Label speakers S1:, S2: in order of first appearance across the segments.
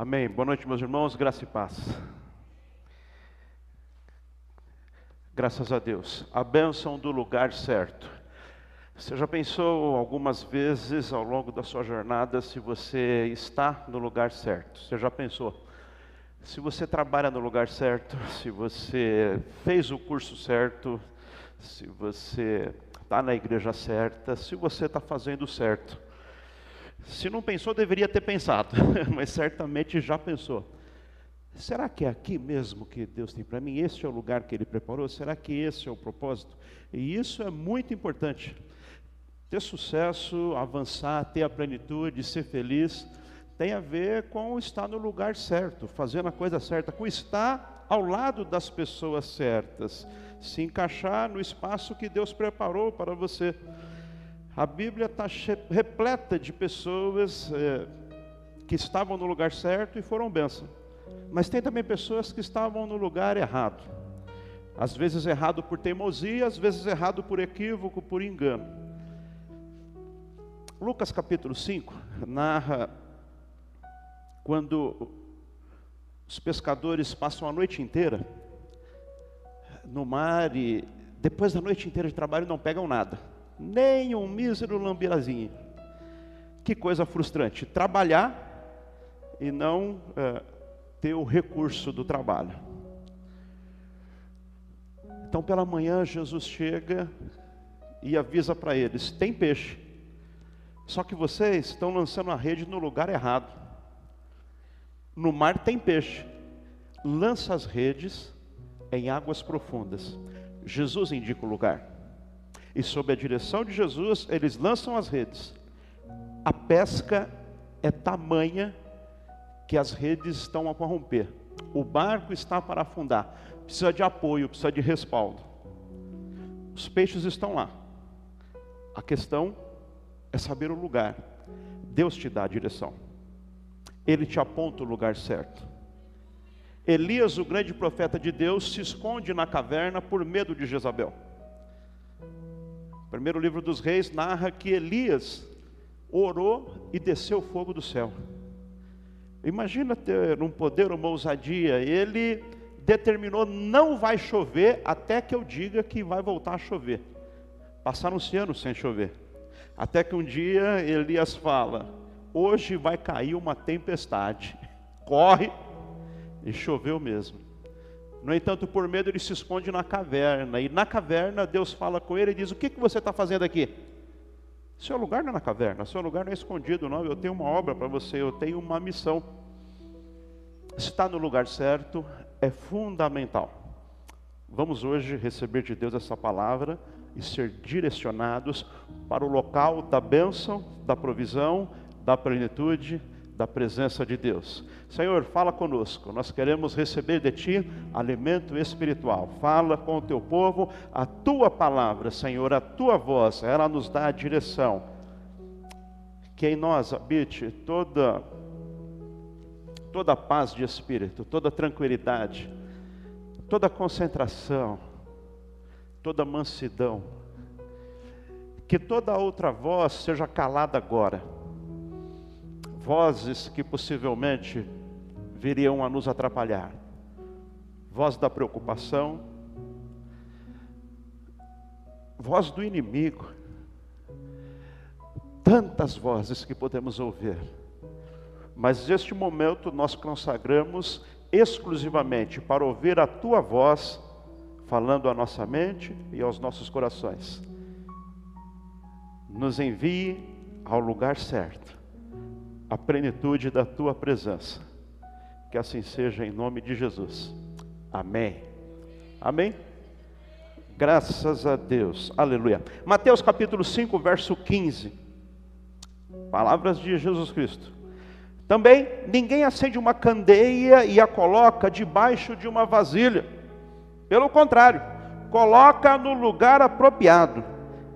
S1: Amém. Boa noite, meus irmãos, graça e paz. Graças a Deus. A bênção do lugar certo. Você já pensou algumas vezes ao longo da sua jornada se você está no lugar certo? Você já pensou? Se você trabalha no lugar certo, se você fez o curso certo, se você está na igreja certa, se você está fazendo certo. Se não pensou, deveria ter pensado, mas certamente já pensou. Será que é aqui mesmo que Deus tem para mim? Este é o lugar que Ele preparou? Será que esse é o propósito? E isso é muito importante. Ter sucesso, avançar, ter a plenitude, ser feliz, tem a ver com estar no lugar certo, fazendo a coisa certa, com estar ao lado das pessoas certas, se encaixar no espaço que Deus preparou para você. A Bíblia está repleta de pessoas é, que estavam no lugar certo e foram bênção. Mas tem também pessoas que estavam no lugar errado. Às vezes errado por teimosia, às vezes errado por equívoco, por engano. Lucas capítulo 5 narra quando os pescadores passam a noite inteira no mar e depois da noite inteira de trabalho não pegam nada nem um mísero lambirazinho. Que coisa frustrante, trabalhar e não é, ter o recurso do trabalho. Então, pela manhã, Jesus chega e avisa para eles: tem peixe, só que vocês estão lançando a rede no lugar errado. No mar tem peixe, lança as redes em águas profundas. Jesus indica o lugar e sob a direção de Jesus, eles lançam as redes. A pesca é tamanha que as redes estão a corromper. O barco está para afundar. Precisa de apoio, precisa de respaldo. Os peixes estão lá. A questão é saber o lugar. Deus te dá a direção. Ele te aponta o lugar certo. Elias, o grande profeta de Deus, se esconde na caverna por medo de Jezabel. O primeiro livro dos reis narra que Elias orou e desceu fogo do céu. Imagina ter um poder, uma ousadia. Ele determinou: não vai chover até que eu diga que vai voltar a chover. Passaram-se anos sem chover. Até que um dia Elias fala: hoje vai cair uma tempestade. Corre, e choveu mesmo. No entanto, por medo, ele se esconde na caverna. E na caverna, Deus fala com ele e diz: O que, que você está fazendo aqui? Seu lugar não é na caverna, seu lugar não é escondido, não. Eu tenho uma obra para você, eu tenho uma missão. Estar no lugar certo é fundamental. Vamos hoje receber de Deus essa palavra e ser direcionados para o local da bênção, da provisão, da plenitude da presença de Deus. Senhor, fala conosco. Nós queremos receber de ti alimento espiritual. Fala com o teu povo, a tua palavra, Senhor, a tua voz, ela nos dá a direção. Que em nós habite toda toda paz de espírito, toda tranquilidade, toda concentração, toda mansidão. Que toda outra voz seja calada agora vozes que possivelmente viriam a nos atrapalhar. Voz da preocupação, voz do inimigo. Tantas vozes que podemos ouvir. Mas este momento nós consagramos exclusivamente para ouvir a tua voz falando à nossa mente e aos nossos corações. Nos envie ao lugar certo a plenitude da tua presença. Que assim seja em nome de Jesus. Amém. Amém. Graças a Deus. Aleluia. Mateus capítulo 5, verso 15. Palavras de Jesus Cristo. Também ninguém acende uma candeia e a coloca debaixo de uma vasilha. Pelo contrário, coloca no lugar apropriado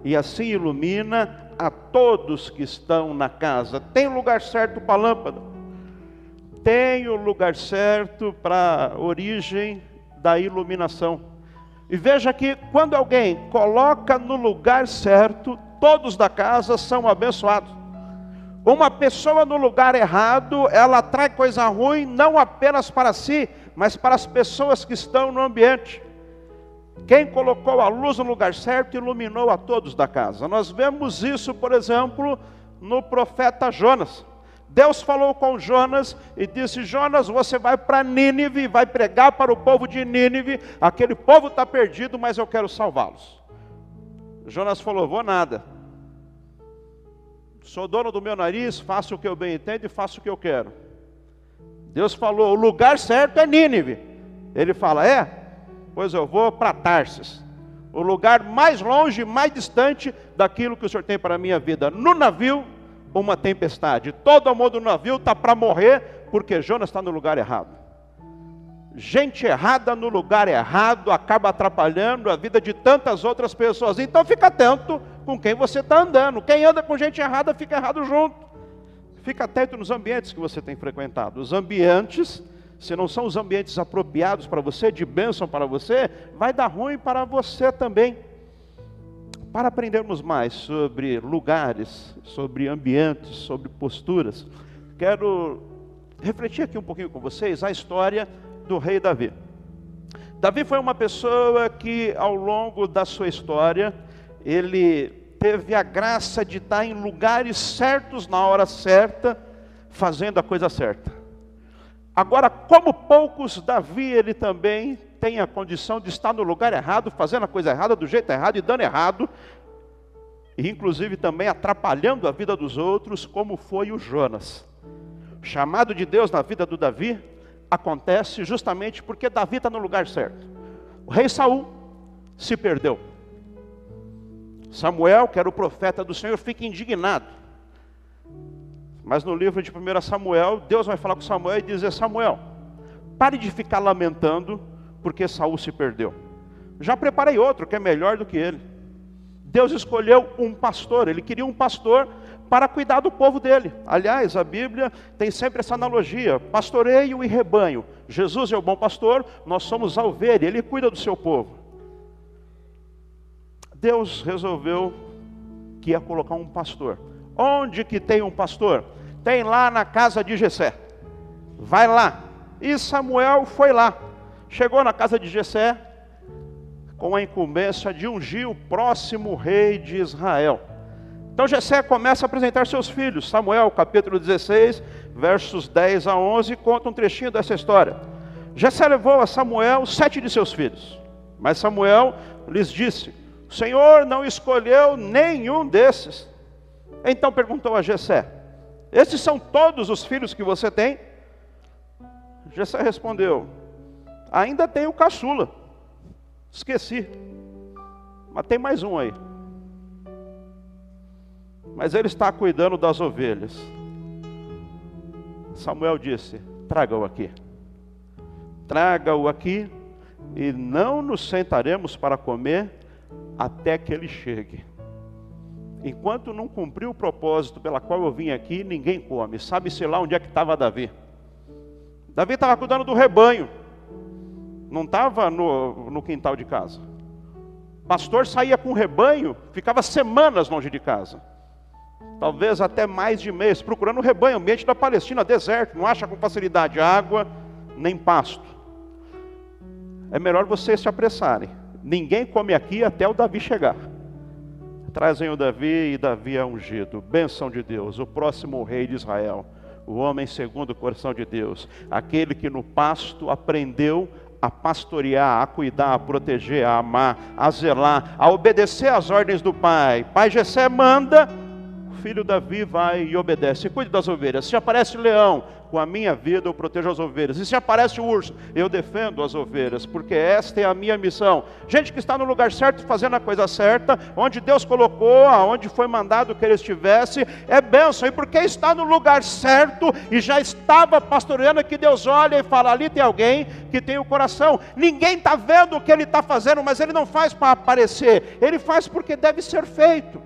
S1: e assim ilumina a todos que estão na casa. Tem lugar certo para a lâmpada, tem o lugar certo para a origem da iluminação. E veja que quando alguém coloca no lugar certo, todos da casa são abençoados. Uma pessoa no lugar errado, ela atrai coisa ruim não apenas para si, mas para as pessoas que estão no ambiente. Quem colocou a luz no lugar certo iluminou a todos da casa. Nós vemos isso, por exemplo, no profeta Jonas. Deus falou com Jonas e disse: Jonas, você vai para Nínive, vai pregar para o povo de Nínive. Aquele povo está perdido, mas eu quero salvá-los. Jonas falou: Vou nada. Sou dono do meu nariz, faço o que eu bem entendo e faço o que eu quero. Deus falou: O lugar certo é Nínive. Ele fala: É, pois eu vou para Tarsis. O lugar mais longe, mais distante daquilo que o Senhor tem para a minha vida. No navio, uma tempestade. Todo amor do navio está para morrer, porque Jonas está no lugar errado. Gente errada no lugar errado acaba atrapalhando a vida de tantas outras pessoas. Então fica atento com quem você está andando. Quem anda com gente errada fica errado junto. Fica atento nos ambientes que você tem frequentado. Os ambientes, se não são os ambientes apropriados para você, de bênção para você, vai dar ruim para você também. Para aprendermos mais sobre lugares, sobre ambientes, sobre posturas, quero refletir aqui um pouquinho com vocês a história do rei Davi. Davi foi uma pessoa que, ao longo da sua história, ele teve a graça de estar em lugares certos, na hora certa, fazendo a coisa certa. Agora, como poucos, Davi, ele também tem a condição de estar no lugar errado, fazendo a coisa errada, do jeito errado e dando errado, e inclusive também atrapalhando a vida dos outros, como foi o Jonas. O chamado de Deus na vida do Davi acontece justamente porque Davi está no lugar certo. O rei Saul se perdeu. Samuel, que era o profeta do Senhor, fica indignado. Mas no livro de 1 Samuel, Deus vai falar com Samuel e dizer: Samuel, pare de ficar lamentando porque Saul se perdeu. Já preparei outro que é melhor do que ele. Deus escolheu um pastor, ele queria um pastor para cuidar do povo dele. Aliás, a Bíblia tem sempre essa analogia: pastoreio e rebanho. Jesus é o bom pastor, nós somos a ovelha, ele cuida do seu povo. Deus resolveu que ia colocar um pastor. Onde que tem um pastor? Tem lá na casa de Jessé. Vai lá. E Samuel foi lá. Chegou na casa de Jessé com a incumbência de ungir o próximo rei de Israel. Então Jessé começa a apresentar seus filhos. Samuel, capítulo 16, versos 10 a 11, conta um trechinho dessa história. Jessé levou a Samuel sete de seus filhos. Mas Samuel lhes disse: O Senhor não escolheu nenhum desses. Então perguntou a Jessé: Esses são todos os filhos que você tem? Jessé respondeu: Ainda tenho caçula. Esqueci. Mas tem mais um aí mas ele está cuidando das ovelhas. Samuel disse: Traga-o aqui. Traga-o aqui, e não nos sentaremos para comer até que ele chegue. Enquanto não cumpriu o propósito pela qual eu vim aqui, ninguém come. Sabe-se lá onde é que estava Davi. Davi estava cuidando do rebanho, não estava no, no quintal de casa. Pastor saía com o rebanho, ficava semanas longe de casa talvez até mais de mês, procurando o rebanho, ambiente da Palestina, deserto, não acha com facilidade água nem pasto. É melhor vocês se apressarem. Ninguém come aqui até o Davi chegar. Trazem o Davi e Davi é ungido. Bênção de Deus, o próximo rei de Israel. O homem segundo o coração de Deus. Aquele que no pasto aprendeu a pastorear, a cuidar, a proteger, a amar, a zelar, a obedecer às ordens do pai. Pai Gessé manda, filho Davi vai e obedece. Cuide das ovelhas. Se aparece leão, com a minha vida eu protejo as ovelhas. E se aparece o urso, eu defendo as ovelhas, porque esta é a minha missão. Gente que está no lugar certo, fazendo a coisa certa, onde Deus colocou, aonde foi mandado que ele estivesse, é bênção. E porque está no lugar certo e já estava pastoreando, que Deus olha e fala: ali tem alguém que tem o coração. Ninguém está vendo o que ele está fazendo, mas ele não faz para aparecer, ele faz porque deve ser feito.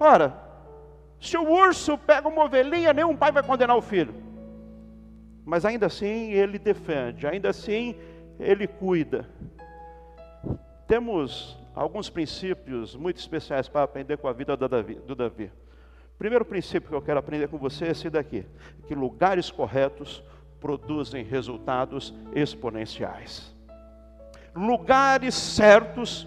S1: Ora, se o urso pega uma ovelhinha, nenhum pai vai condenar o filho. Mas ainda assim ele defende, ainda assim ele cuida. Temos alguns princípios muito especiais para aprender com a vida do Davi. Primeiro princípio que eu quero aprender com você é esse daqui: que lugares corretos produzem resultados exponenciais. Lugares certos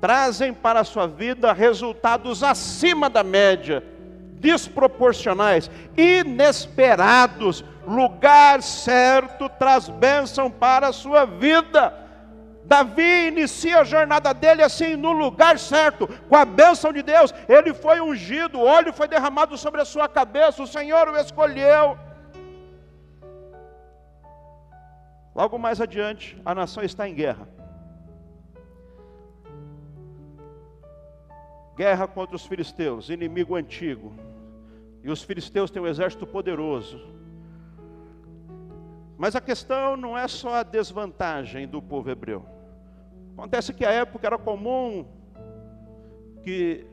S1: trazem para a sua vida resultados acima da média, desproporcionais, inesperados. Lugar certo traz bênção para a sua vida. Davi inicia a jornada dele assim, no lugar certo, com a bênção de Deus. Ele foi ungido, óleo foi derramado sobre a sua cabeça, o Senhor o escolheu. Logo mais adiante, a nação está em guerra. Guerra contra os filisteus, inimigo antigo. E os filisteus têm um exército poderoso. Mas a questão não é só a desvantagem do povo hebreu. Acontece que a época era comum que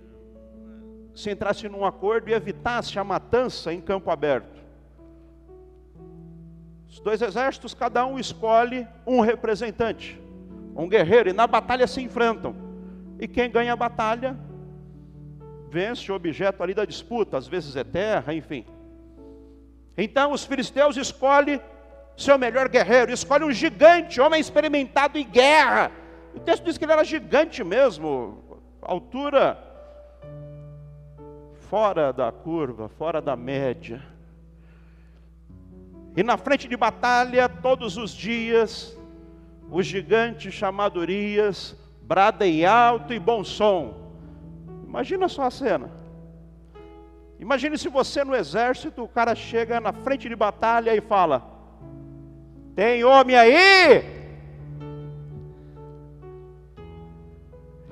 S1: se entrasse num acordo e evitasse a matança em campo aberto. Os dois exércitos, cada um escolhe um representante, um guerreiro, e na batalha se enfrentam. E quem ganha a batalha vence o objeto ali da disputa, às vezes é terra, enfim. Então os filisteus escolhem seu melhor guerreiro, escolhe um gigante, homem experimentado em guerra. O texto diz que ele era gigante mesmo, altura fora da curva, fora da média. E na frente de batalha, todos os dias, o gigante chamado Urias brada em alto e bom som Imagina só a cena. Imagine se você no exército, o cara chega na frente de batalha e fala: Tem homem aí?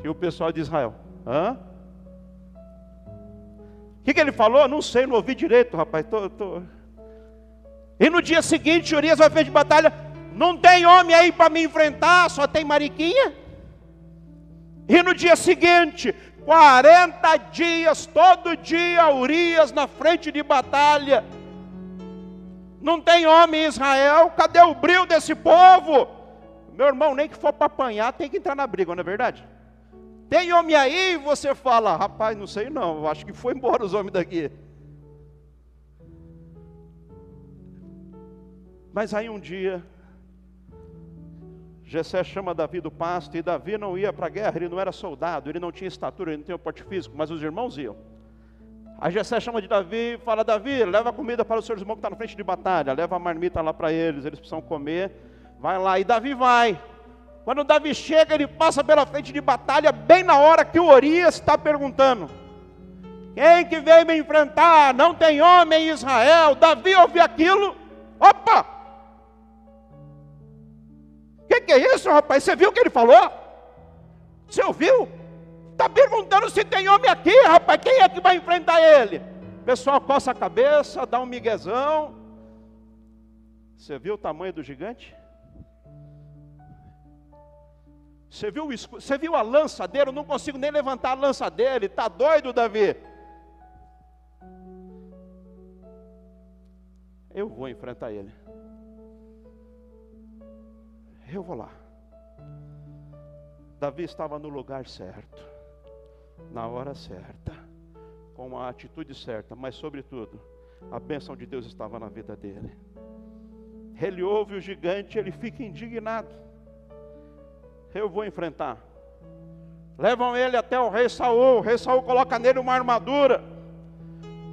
S1: E o pessoal de Israel: Hã? O que, que ele falou? Não sei, não ouvi direito, rapaz. Tô, tô... E no dia seguinte, Urias vai frente de batalha: Não tem homem aí para me enfrentar, só tem mariquinha. E no dia seguinte, 40 dias, todo dia, Urias na frente de batalha. Não tem homem em Israel, cadê o brilho desse povo? Meu irmão, nem que for para apanhar, tem que entrar na briga, não é verdade? Tem homem aí e você fala, rapaz, não sei não, acho que foi embora os homens daqui. Mas aí um dia, Jessé chama Davi do pasto, e Davi não ia para a guerra, ele não era soldado, ele não tinha estatura, ele não tinha porte físico, mas os irmãos iam. Aí Jessé chama de Davi e fala, Davi, leva comida para os seus irmãos que estão tá na frente de batalha, leva a marmita lá para eles, eles precisam comer, vai lá, e Davi vai. Quando Davi chega, ele passa pela frente de batalha, bem na hora que o Orias está perguntando, quem que veio me enfrentar? Não tem homem em Israel. Davi ouviu aquilo, opa, que, que é isso, rapaz? Você viu o que ele falou? Você ouviu? Está perguntando se tem homem aqui, rapaz. Quem é que vai enfrentar ele? O pessoal coça a cabeça, dá um miguezão. Você viu o tamanho do gigante? Você viu, você viu a lança dele? Eu não consigo nem levantar a lança dele. Está doido, Davi? Eu vou enfrentar ele eu vou lá. Davi estava no lugar certo, na hora certa, com a atitude certa, mas sobretudo, a bênção de Deus estava na vida dele. Ele ouve o gigante, ele fica indignado. Eu vou enfrentar. Levam ele até o rei Saul. O rei Saul coloca nele uma armadura.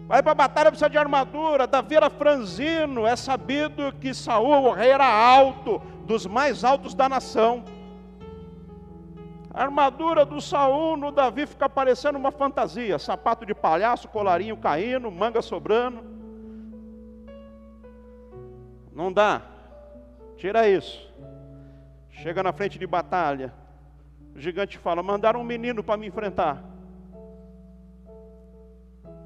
S1: Vai para a batalha, precisa de armadura. Davi era franzino. É sabido que Saul, o rei, era alto dos mais altos da nação. A armadura do Saul no Davi fica parecendo uma fantasia: sapato de palhaço, colarinho caindo, manga sobrando. Não dá. Tira isso. Chega na frente de batalha. O gigante fala: mandaram um menino para me enfrentar.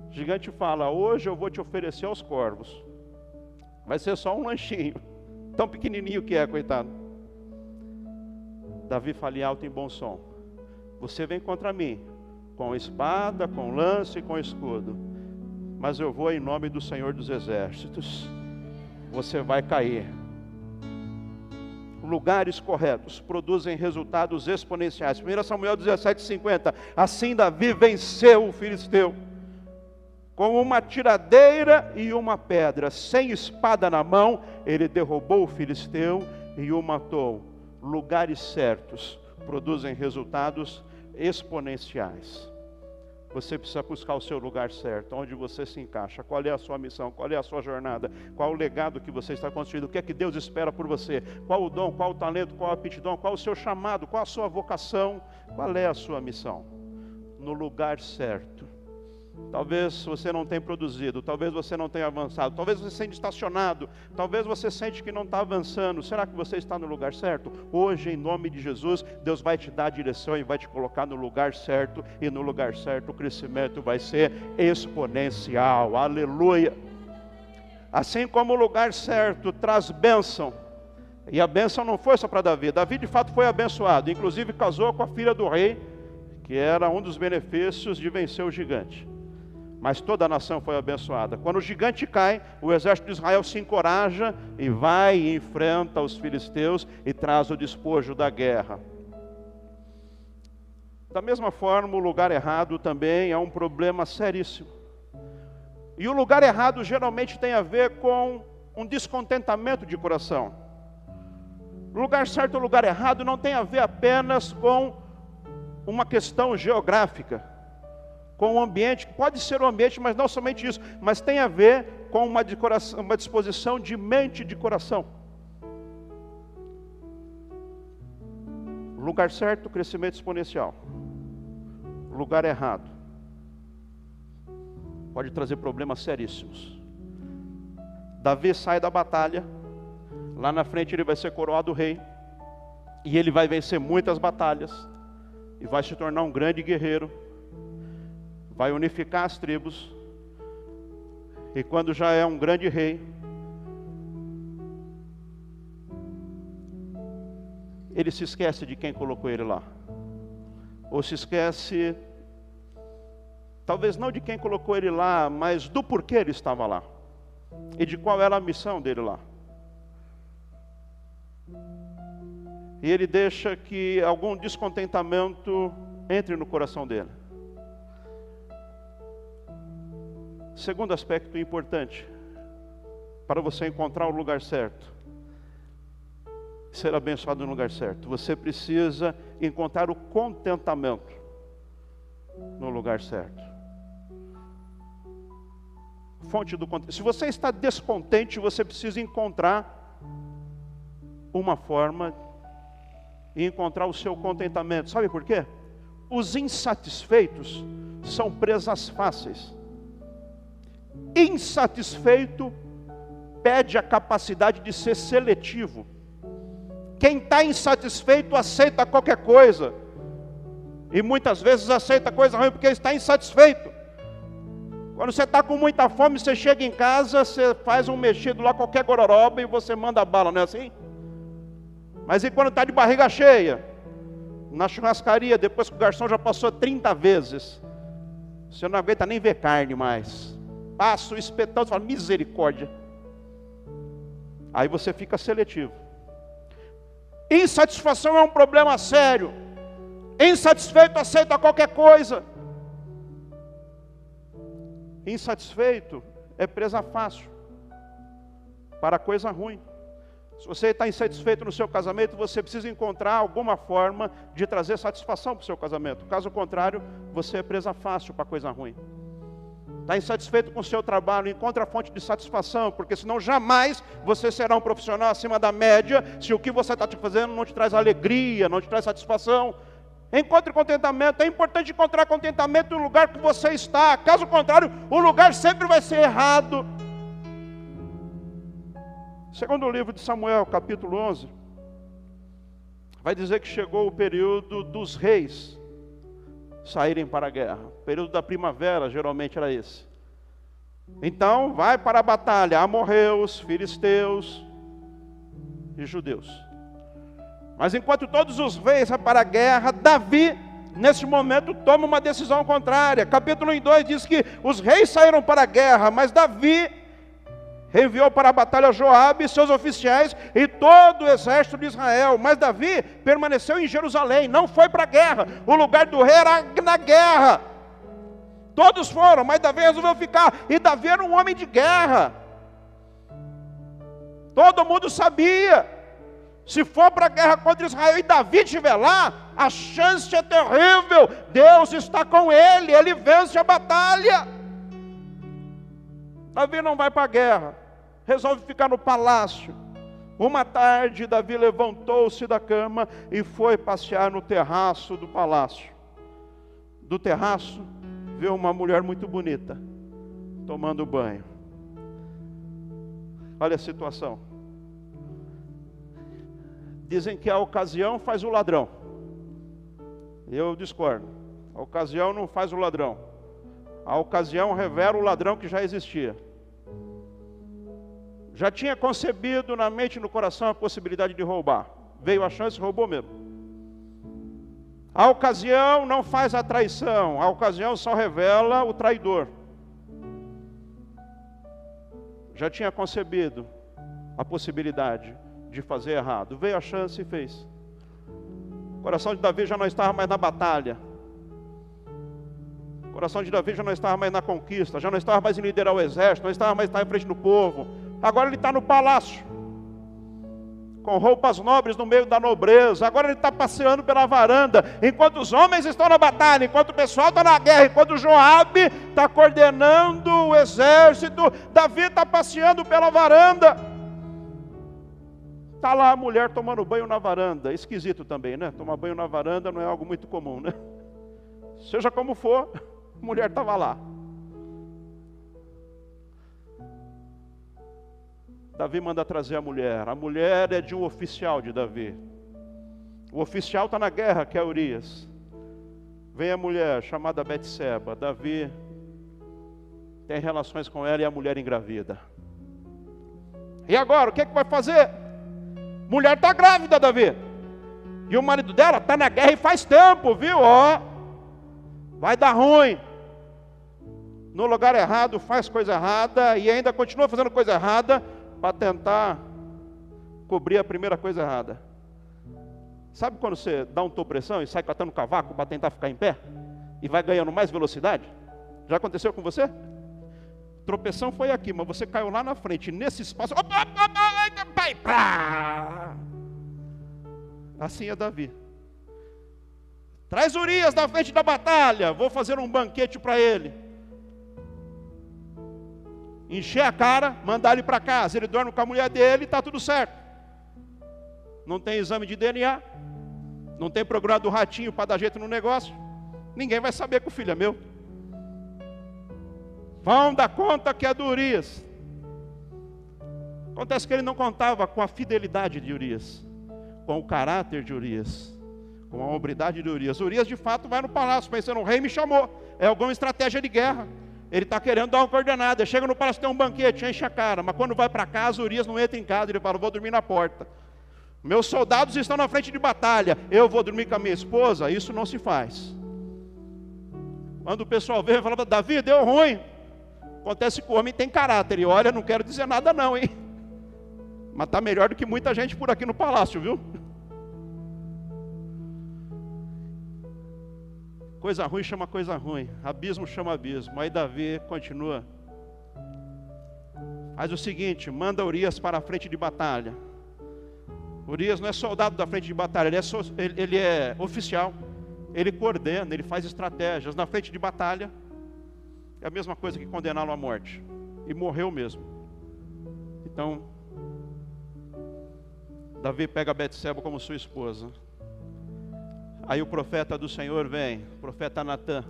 S1: O gigante fala: hoje eu vou te oferecer aos corvos. Vai ser só um lanchinho. Tão pequenininho que é, coitado. Davi fala em alto e bom som. Você vem contra mim, com espada, com lance e com escudo. Mas eu vou em nome do Senhor dos Exércitos. Você vai cair. Lugares corretos produzem resultados exponenciais. 1 Samuel 17,50. Assim Davi venceu o filisteu. Com uma tiradeira e uma pedra, sem espada na mão, ele derrubou o filisteu e o matou. Lugares certos produzem resultados exponenciais. Você precisa buscar o seu lugar certo, onde você se encaixa. Qual é a sua missão? Qual é a sua jornada? Qual o legado que você está construindo? O que é que Deus espera por você? Qual o dom? Qual o talento? Qual a aptidão? Qual o seu chamado? Qual a sua vocação? Qual é a sua missão? No lugar certo Talvez você não tenha produzido, talvez você não tenha avançado, talvez você sente estacionado, talvez você sente que não está avançando. Será que você está no lugar certo? Hoje, em nome de Jesus, Deus vai te dar a direção e vai te colocar no lugar certo, e no lugar certo o crescimento vai ser exponencial. Aleluia! Assim como o lugar certo traz bênção, e a bênção não foi só para Davi, Davi de fato foi abençoado, inclusive casou com a filha do rei, que era um dos benefícios de vencer o gigante mas toda a nação foi abençoada. Quando o gigante cai, o exército de Israel se encoraja e vai e enfrenta os filisteus e traz o despojo da guerra. Da mesma forma, o lugar errado também é um problema seríssimo. E o lugar errado geralmente tem a ver com um descontentamento de coração. Lugar certo ou lugar errado não tem a ver apenas com uma questão geográfica com o ambiente, pode ser o ambiente, mas não somente isso, mas tem a ver com uma, uma disposição de mente e de coração. Lugar certo, crescimento exponencial. Lugar errado. Pode trazer problemas seríssimos. Davi sai da batalha, lá na frente ele vai ser coroado rei, e ele vai vencer muitas batalhas, e vai se tornar um grande guerreiro vai unificar as tribos, e quando já é um grande rei, ele se esquece de quem colocou ele lá, ou se esquece, talvez não de quem colocou ele lá, mas do porquê ele estava lá, e de qual era a missão dele lá. E ele deixa que algum descontentamento entre no coração dele. Segundo aspecto importante, para você encontrar o lugar certo, ser abençoado no lugar certo, você precisa encontrar o contentamento no lugar certo. Fonte do Se você está descontente, você precisa encontrar uma forma e encontrar o seu contentamento. Sabe por quê? Os insatisfeitos são presas fáceis insatisfeito pede a capacidade de ser seletivo. Quem está insatisfeito aceita qualquer coisa. E muitas vezes aceita coisa ruim porque está insatisfeito. Quando você está com muita fome, você chega em casa, você faz um mexido lá, qualquer gororoba, e você manda bala, não é assim? Mas e quando está de barriga cheia? Na churrascaria, depois que o garçom já passou 30 vezes, você não aguenta nem ver carne mais passa o espetão e fala, misericórdia. Aí você fica seletivo. Insatisfação é um problema sério. Insatisfeito aceita qualquer coisa. Insatisfeito é presa fácil para coisa ruim. Se você está insatisfeito no seu casamento, você precisa encontrar alguma forma de trazer satisfação para o seu casamento. Caso contrário, você é presa fácil para coisa ruim. Está insatisfeito com o seu trabalho, encontra a fonte de satisfação, porque senão jamais você será um profissional acima da média, se o que você está te fazendo não te traz alegria, não te traz satisfação. Encontre contentamento, é importante encontrar contentamento no lugar que você está, caso contrário, o lugar sempre vai ser errado. Segundo o livro de Samuel, capítulo 11, vai dizer que chegou o período dos reis saírem para a guerra. O período da primavera geralmente era esse. Então, vai para a batalha, amorreus, filisteus e judeus. Mas enquanto todos os reis vão para a guerra, Davi, nesse momento, toma uma decisão contrária. Capítulo 2 diz que os reis saíram para a guerra, mas Davi enviou para a batalha Joabe, seus oficiais e todo o exército de Israel. Mas Davi permaneceu em Jerusalém, não foi para a guerra. O lugar do rei era na guerra. Todos foram, mas Davi resolveu ficar. E Davi era um homem de guerra. Todo mundo sabia. Se for para a guerra contra Israel e Davi estiver lá, a chance é terrível. Deus está com ele, ele vence a batalha. Davi não vai para a guerra, resolve ficar no palácio. Uma tarde, Davi levantou-se da cama e foi passear no terraço do palácio. Do terraço, viu uma mulher muito bonita, tomando banho. Olha a situação. Dizem que a ocasião faz o ladrão. Eu discordo. A ocasião não faz o ladrão. A ocasião revela o ladrão que já existia já tinha concebido na mente e no coração a possibilidade de roubar. Veio a chance, roubou mesmo. A ocasião não faz a traição, a ocasião só revela o traidor. Já tinha concebido a possibilidade de fazer errado. Veio a chance e fez. O coração de Davi já não estava mais na batalha. O coração de Davi já não estava mais na conquista, já não estava mais em liderar o exército, não estava mais em frente do povo, Agora ele está no palácio, com roupas nobres no meio da nobreza. Agora ele está passeando pela varanda, enquanto os homens estão na batalha, enquanto o pessoal está na guerra, enquanto Joabe está coordenando o exército. Davi está passeando pela varanda. Está lá a mulher tomando banho na varanda. Esquisito também, né? Tomar banho na varanda não é algo muito comum, né? Seja como for, a mulher estava lá. Davi manda trazer a mulher. A mulher é de um oficial de Davi. O oficial está na guerra, que é Urias. Vem a mulher chamada Betseba. Davi tem relações com ela e a mulher engravida. E agora, o que, é que vai fazer? Mulher está grávida, Davi. E o marido dela está na guerra e faz tempo, viu? Ó, vai dar ruim. No lugar errado, faz coisa errada e ainda continua fazendo coisa errada para tentar cobrir a primeira coisa errada. Sabe quando você dá um topressão e sai catando cavaco para tentar ficar em pé? E vai ganhando mais velocidade? Já aconteceu com você? Tropeção foi aqui, mas você caiu lá na frente, nesse espaço. Assim é Davi. Traz Urias na frente da batalha, vou fazer um banquete para ele encher a cara, mandar ele para casa. Ele dorme com a mulher dele, está tudo certo. Não tem exame de DNA, não tem programa do ratinho para dar jeito no negócio. Ninguém vai saber que o filho é meu. Vão dar conta que é do Urias. Acontece que ele não contava com a fidelidade de Urias, com o caráter de Urias, com a hombridade de Urias. Urias de fato vai no palácio, pensando, o rei me chamou. É alguma estratégia de guerra. Ele está querendo dar uma coordenada. Chega no palácio, tem um banquete, enche a cara. Mas quando vai para casa, Urias não entra em casa. Ele fala: Vou dormir na porta. Meus soldados estão na frente de batalha. Eu vou dormir com a minha esposa. Isso não se faz. Quando o pessoal vê, fala: Davi, deu ruim. Acontece que o homem tem caráter. E olha, não quero dizer nada, não, hein? Mas está melhor do que muita gente por aqui no palácio, viu? Coisa ruim chama coisa ruim, abismo chama abismo. Aí Davi continua. Faz o seguinte: manda Urias para a frente de batalha. Urias não é soldado da frente de batalha, ele é, so, ele, ele é oficial. Ele coordena, ele faz estratégias. Na frente de batalha, é a mesma coisa que condená-lo à morte. E morreu mesmo. Então, Davi pega Betseba como sua esposa. Aí o profeta do Senhor vem, o profeta Natan,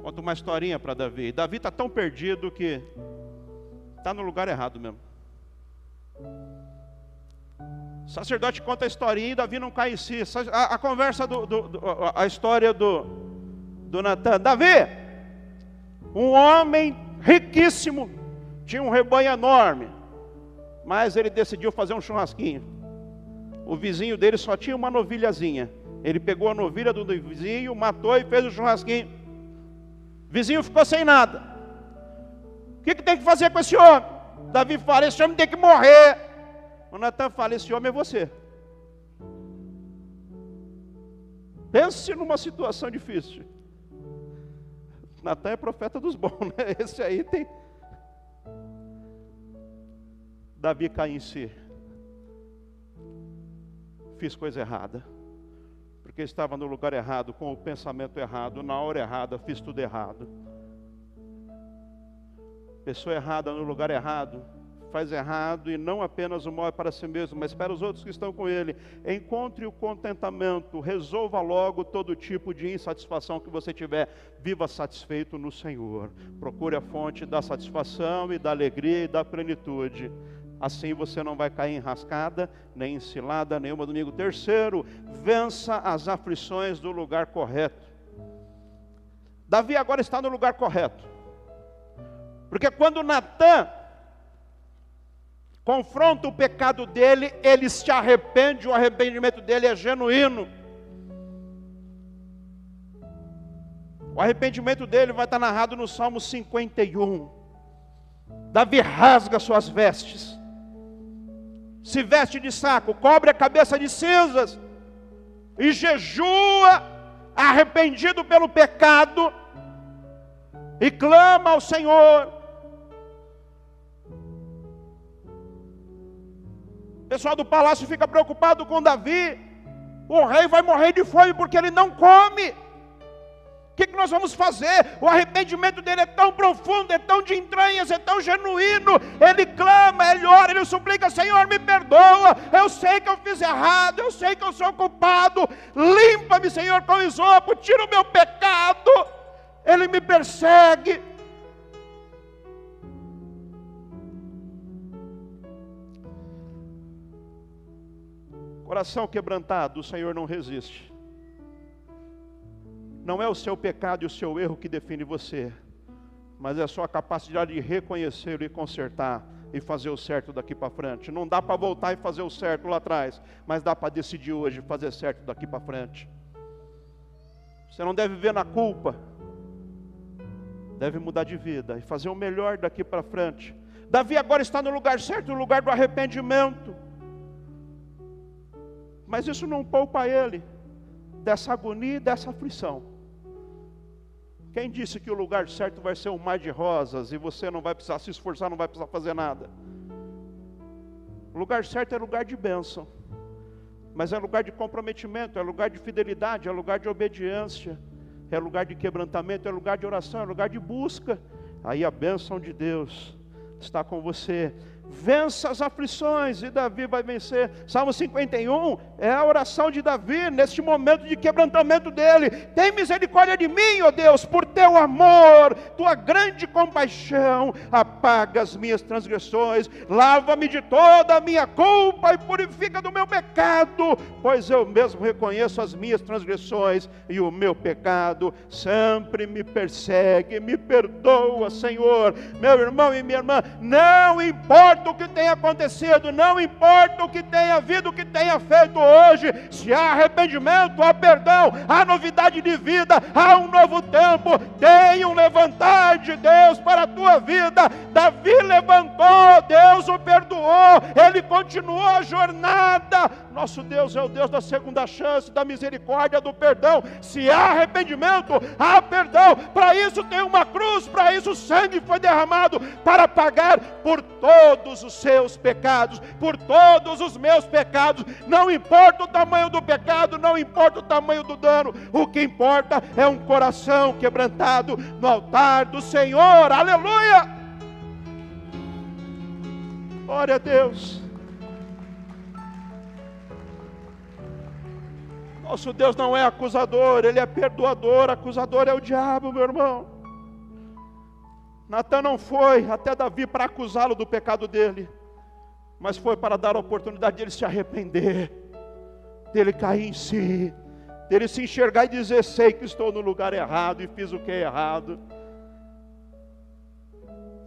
S1: conta uma historinha para Davi. Davi está tão perdido que está no lugar errado mesmo. O sacerdote conta a historinha e Davi não cai em si. A, a conversa do, do, do, a história do, do Natan. Davi, um homem riquíssimo, tinha um rebanho enorme, mas ele decidiu fazer um churrasquinho. O vizinho dele só tinha uma novilhazinha. Ele pegou a novilha do vizinho, matou e fez o churrasquinho. O vizinho ficou sem nada. O que, que tem que fazer com esse homem? Davi fala: esse homem tem que morrer. O Natan fala: esse homem é você. Pense numa situação difícil. Natan é profeta dos bons, né? Esse aí tem. Davi cai em si. Fiz coisa errada. Porque estava no lugar errado, com o pensamento errado, na hora errada, fiz tudo errado. Pessoa errada no lugar errado, faz errado e não apenas o mal é para si mesmo, mas para os outros que estão com ele. Encontre o contentamento, resolva logo todo tipo de insatisfação que você tiver. Viva satisfeito no Senhor. Procure a fonte da satisfação e da alegria e da plenitude. Assim você não vai cair em rascada, nem em cilada nenhuma domingo. Terceiro, vença as aflições do lugar correto. Davi agora está no lugar correto. Porque quando Natan confronta o pecado dele, ele se arrepende, o arrependimento dele é genuíno. O arrependimento dele vai estar narrado no Salmo 51. Davi rasga suas vestes, se veste de saco, cobre a cabeça de cinzas e jejua, arrependido pelo pecado, e clama ao Senhor O pessoal do palácio fica preocupado com Davi. O rei vai morrer de fome porque ele não come. Que, que nós vamos fazer? O arrependimento dele é tão profundo, é tão de entranhas, é tão genuíno. Ele clama, ele ora, ele suplica: Senhor, me perdoa. Eu sei que eu fiz errado, eu sei que eu sou culpado. Limpa-me, Senhor, com isopo, tira o meu pecado. Ele me persegue. Coração quebrantado, o Senhor não resiste. Não é o seu pecado e o seu erro que define você, mas é a sua capacidade de reconhecer e consertar e fazer o certo daqui para frente. Não dá para voltar e fazer o certo lá atrás, mas dá para decidir hoje fazer certo daqui para frente. Você não deve viver na culpa, deve mudar de vida e fazer o melhor daqui para frente. Davi agora está no lugar certo, no lugar do arrependimento. Mas isso não poupa ele dessa agonia e dessa aflição. Quem disse que o lugar certo vai ser um mar de rosas e você não vai precisar se esforçar, não vai precisar fazer nada? O lugar certo é lugar de bênção, mas é lugar de comprometimento, é lugar de fidelidade, é lugar de obediência, é lugar de quebrantamento, é lugar de oração, é lugar de busca. Aí a bênção de Deus está com você vença as aflições, e Davi vai vencer. Salmo 51 é a oração de Davi neste momento de quebrantamento dele. Tem misericórdia de mim, ó Deus, por teu amor, tua grande compaixão, apaga as minhas transgressões, lava-me de toda a minha culpa e purifica do meu pecado, pois eu mesmo reconheço as minhas transgressões e o meu pecado sempre me persegue. Me perdoa, Senhor, meu irmão e minha irmã, não importa importa o que tenha acontecido, não importa o que tenha havido, o que tenha feito hoje, se há arrependimento, há perdão, há novidade de vida, há um novo tempo, tem um levantar de Deus para a tua vida. Davi levantou, Deus o perdoou, ele continuou a jornada. Nosso Deus é o Deus da segunda chance, da misericórdia, do perdão. Se há arrependimento, há perdão. Para isso tem uma cruz, para isso o sangue foi derramado para pagar por todo todos os seus pecados, por todos os meus pecados. Não importa o tamanho do pecado, não importa o tamanho do dano, o que importa é um coração quebrantado no altar do Senhor. Aleluia! Glória a Deus. Nosso Deus não é acusador, Ele é perdoador. Acusador é o diabo, meu irmão. Natan não foi até Davi para acusá-lo do pecado dele, mas foi para dar a oportunidade dele se arrepender, dele cair em si, dele se enxergar e dizer: Sei que estou no lugar errado e fiz o que é errado.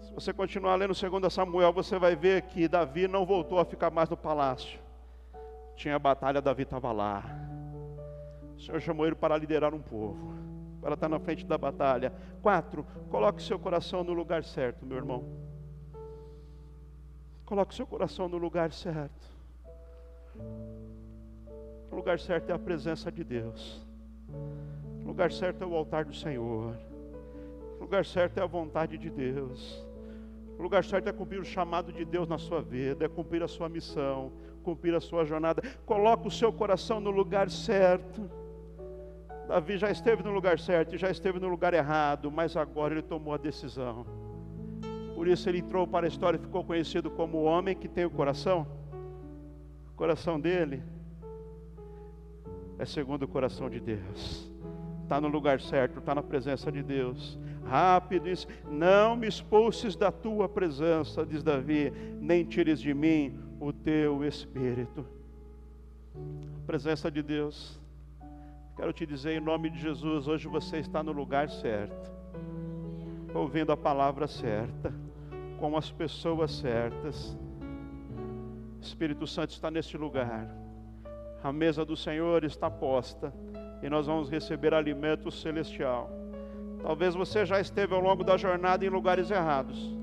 S1: Se você continuar lendo 2 Samuel, você vai ver que Davi não voltou a ficar mais no palácio. Tinha batalha, Davi estava lá. O Senhor chamou ele para liderar um povo para estar na frente da batalha. Quatro, coloque seu coração no lugar certo, meu irmão. Coloque seu coração no lugar certo. O lugar certo é a presença de Deus. O lugar certo é o altar do Senhor. O lugar certo é a vontade de Deus. O lugar certo é cumprir o chamado de Deus na sua vida, é cumprir a sua missão, cumprir a sua jornada. Coloca o seu coração no lugar certo. Davi já esteve no lugar certo já esteve no lugar errado, mas agora ele tomou a decisão. Por isso ele entrou para a história e ficou conhecido como o homem que tem o coração. O coração dele é segundo o coração de Deus. Está no lugar certo, está na presença de Deus. Rápido, não me expulses da tua presença, diz Davi, nem tires de mim o teu espírito. A presença de Deus. Quero te dizer em nome de Jesus, hoje você está no lugar certo, ouvindo a palavra certa, com as pessoas certas. Espírito Santo está neste lugar. A mesa do Senhor está posta e nós vamos receber alimento celestial. Talvez você já esteve ao longo da jornada em lugares errados.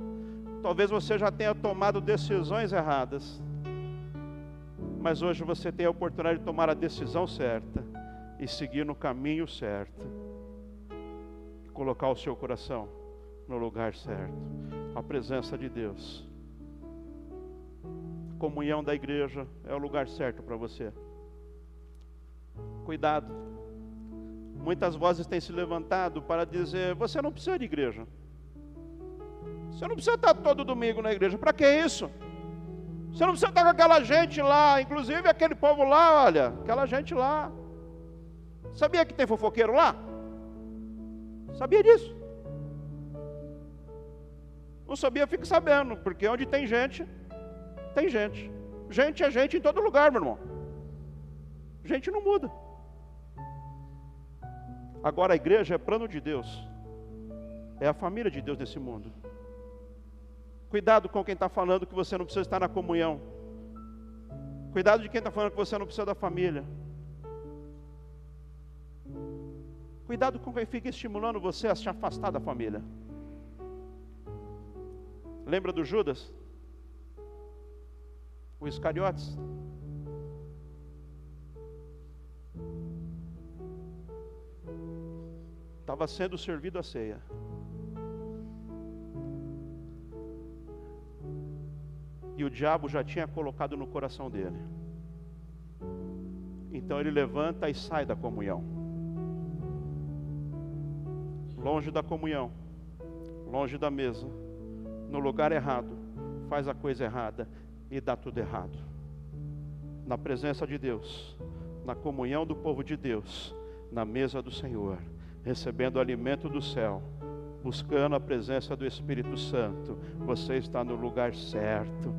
S1: Talvez você já tenha tomado decisões erradas. Mas hoje você tem a oportunidade de tomar a decisão certa e seguir no caminho certo. Colocar o seu coração no lugar certo. A presença de Deus. Comunhão da igreja é o lugar certo para você. Cuidado. Muitas vozes têm se levantado para dizer: você não precisa de igreja. Você não precisa estar todo domingo na igreja. Para que isso? Você não precisa estar com aquela gente lá, inclusive aquele povo lá, olha, aquela gente lá. Sabia que tem fofoqueiro lá? Sabia disso? Não sabia, fique sabendo, porque onde tem gente, tem gente. Gente é gente em todo lugar, meu irmão. Gente não muda. Agora a igreja é plano de Deus, é a família de Deus nesse mundo. Cuidado com quem está falando que você não precisa estar na comunhão. Cuidado de quem está falando que você não precisa da família. Cuidado com quem fica estimulando você a se afastar da família. Lembra do Judas? O Iscariotes? Estava sendo servido a ceia. E o diabo já tinha colocado no coração dele. Então ele levanta e sai da comunhão. Longe da comunhão, longe da mesa, no lugar errado, faz a coisa errada e dá tudo errado. Na presença de Deus, na comunhão do povo de Deus, na mesa do Senhor recebendo o alimento do céu, buscando a presença do Espírito Santo, você está no lugar certo.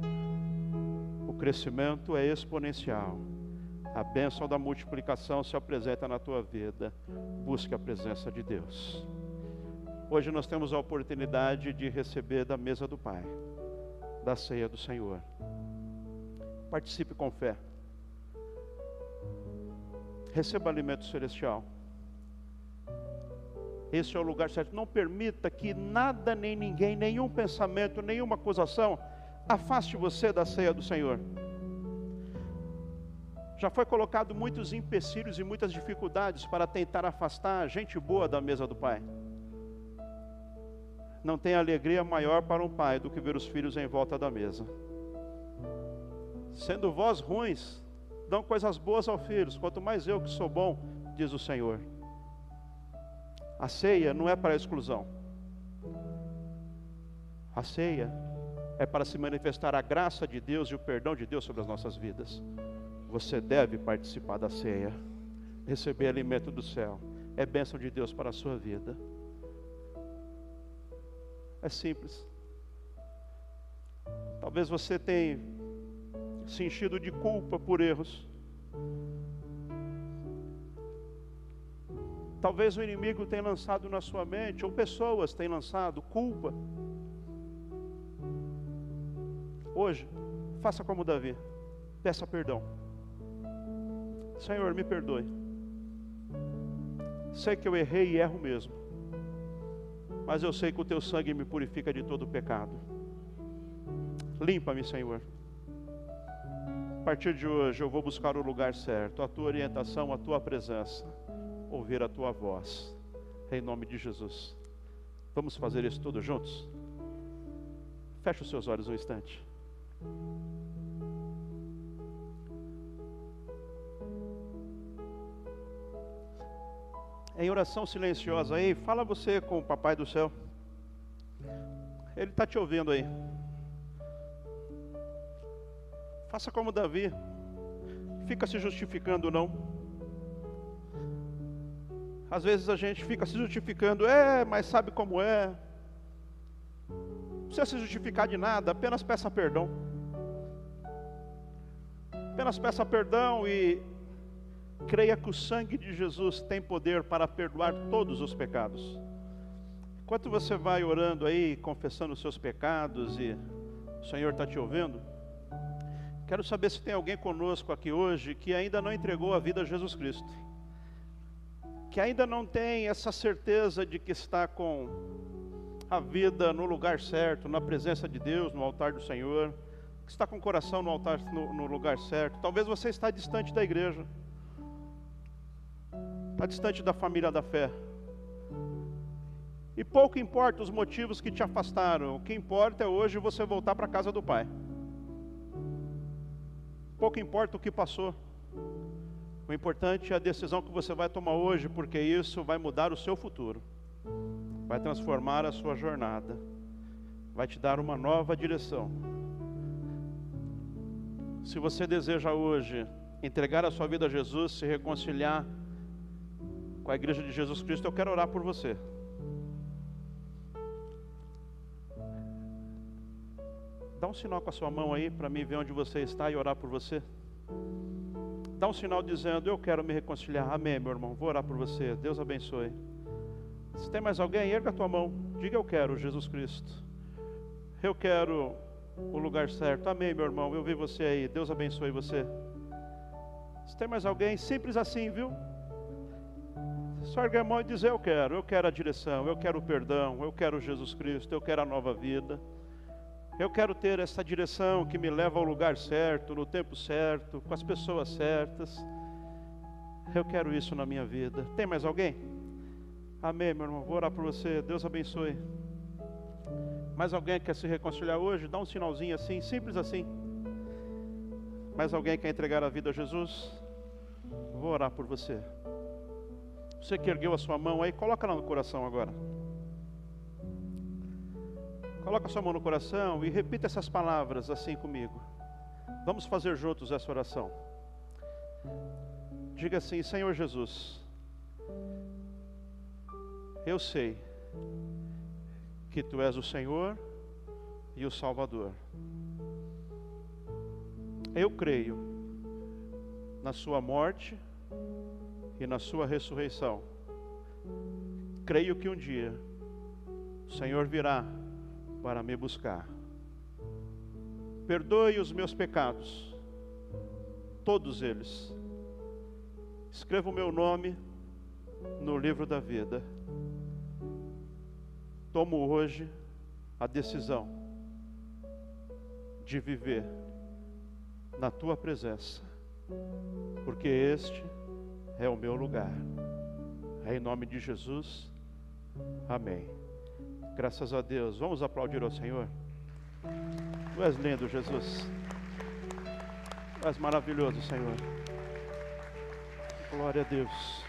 S1: O crescimento é exponencial. A bênção da multiplicação se apresenta na tua vida. Busque a presença de Deus. Hoje nós temos a oportunidade de receber da mesa do Pai, da ceia do Senhor. Participe com fé. Receba alimento celestial. Esse é o lugar certo. Não permita que nada, nem ninguém, nenhum pensamento, nenhuma acusação afaste você da ceia do Senhor. Já foi colocado muitos empecilhos e muitas dificuldades para tentar afastar a gente boa da mesa do Pai. Não tem alegria maior para um pai do que ver os filhos em volta da mesa. Sendo vós ruins, dão coisas boas aos filhos, quanto mais eu que sou bom, diz o Senhor. A ceia não é para exclusão. A ceia é para se manifestar a graça de Deus e o perdão de Deus sobre as nossas vidas. Você deve participar da ceia, receber alimento do céu. É bênção de Deus para a sua vida. É simples. Talvez você tenha se enchido de culpa por erros. Talvez o inimigo tenha lançado na sua mente, ou pessoas tenham lançado culpa. Hoje, faça como Davi, peça perdão. Senhor, me perdoe. Sei que eu errei e erro mesmo, mas eu sei que o teu sangue me purifica de todo pecado. Limpa-me, Senhor. A partir de hoje eu vou buscar o lugar certo, a tua orientação, a tua presença ouvir a tua voz. Em nome de Jesus. Vamos fazer isso todos juntos? Feche os seus olhos um instante. Em oração silenciosa aí, fala você com o Papai do céu. Ele está te ouvindo aí. Faça como Davi. Fica se justificando não. Às vezes a gente fica se justificando, é, mas sabe como é. Não precisa se justificar de nada, apenas peça perdão. Apenas peça perdão e creia que o sangue de Jesus tem poder para perdoar todos os pecados. Enquanto você vai orando aí, confessando os seus pecados e o Senhor está te ouvindo, quero saber se tem alguém conosco aqui hoje que ainda não entregou a vida a Jesus Cristo, que ainda não tem essa certeza de que está com a vida no lugar certo, na presença de Deus, no altar do Senhor, que está com o coração no altar, no, no lugar certo. Talvez você está distante da igreja está distante da família da fé. E pouco importa os motivos que te afastaram, o que importa é hoje você voltar para a casa do Pai. Pouco importa o que passou, o importante é a decisão que você vai tomar hoje, porque isso vai mudar o seu futuro, vai transformar a sua jornada, vai te dar uma nova direção. Se você deseja hoje entregar a sua vida a Jesus, se reconciliar com a igreja de Jesus Cristo, eu quero orar por você. Dá um sinal com a sua mão aí para mim ver onde você está e orar por você. Dá um sinal dizendo: Eu quero me reconciliar. Amém, meu irmão. Vou orar por você. Deus abençoe. Se tem mais alguém, erga a tua mão. Diga: Eu quero Jesus Cristo. Eu quero o lugar certo. Amém, meu irmão. Eu vi você aí. Deus abençoe você. Se tem mais alguém, simples assim, viu? Só a mão e dizer: Eu quero, eu quero a direção, eu quero o perdão, eu quero Jesus Cristo, eu quero a nova vida. Eu quero ter essa direção que me leva ao lugar certo, no tempo certo, com as pessoas certas. Eu quero isso na minha vida. Tem mais alguém? Amém, meu irmão. Vou orar por você. Deus abençoe. Mais alguém quer se reconciliar hoje? Dá um sinalzinho assim, simples assim. Mais alguém quer entregar a vida a Jesus? Vou orar por você. Você que ergueu a sua mão aí, coloca ela no coração agora. Coloca a sua mão no coração e repita essas palavras assim comigo. Vamos fazer juntos essa oração. Diga assim: Senhor Jesus, eu sei que Tu és o Senhor e o Salvador. Eu creio na Sua morte e na sua ressurreição. Creio que um dia o Senhor virá para me buscar. Perdoe os meus pecados, todos eles. Escreva o meu nome no livro da vida. Tomo hoje a decisão de viver na tua presença, porque este é o meu lugar. É em nome de Jesus. Amém. Graças a Deus. Vamos aplaudir ao Senhor. Tu és lindo, Jesus. Tu és maravilhoso, Senhor. Glória a Deus.